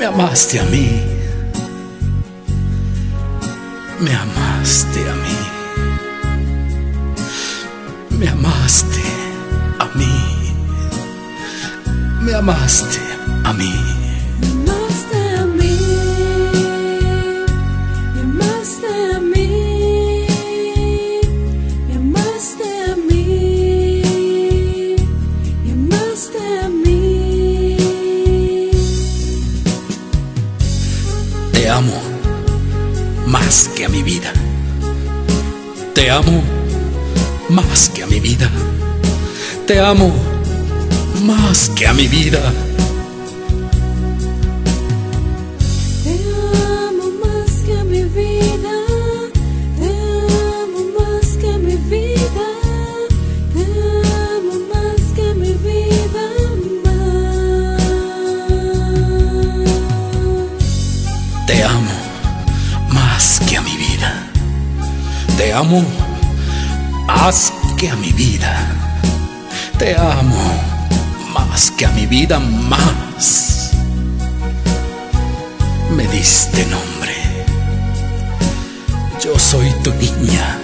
Me amaste a mí. Me amaste a mí. Me amaste a mí. Me amaste a mí. Que a mi vida. Te amo más que a mi vida. Te amo más que a mi vida. Amo más que a mi vida. Te amo más que a mi vida más. Me diste nombre. Yo soy tu niña.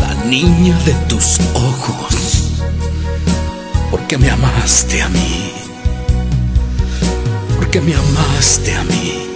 La niña de tus ojos. Porque me amaste a mí. Porque me amaste a mí.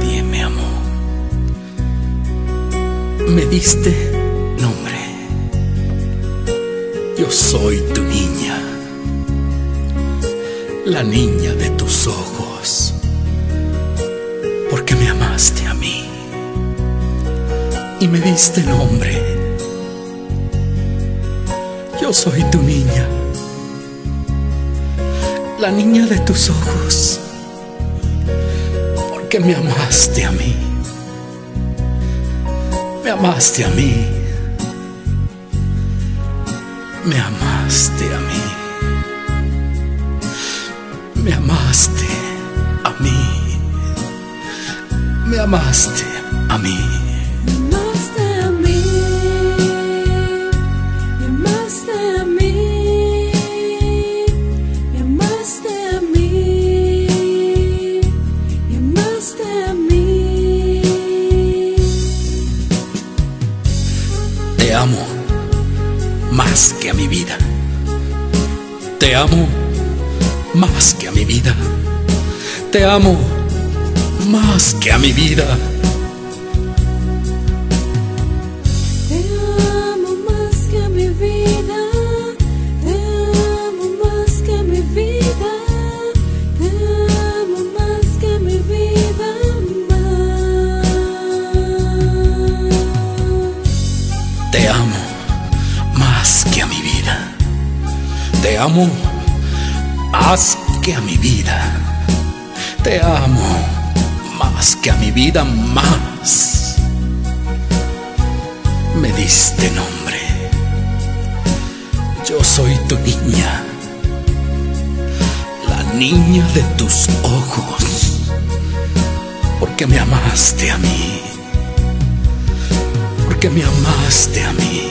Me diste nombre. Yo soy tu niña, la niña de tus ojos, porque me amaste a mí y me diste nombre. Yo soy tu niña, la niña de tus ojos, porque me amaste a mí. Me amaste a mí. Me amaste a mí. Me amaste a mí. Me amaste a mí. Te amo más que a mi vida. Te amo más que a mi vida. Amo más que a mi vida. Te amo más que a mi vida más. Me diste nombre. Yo soy tu niña. La niña de tus ojos. Porque me amaste a mí. Porque me amaste a mí.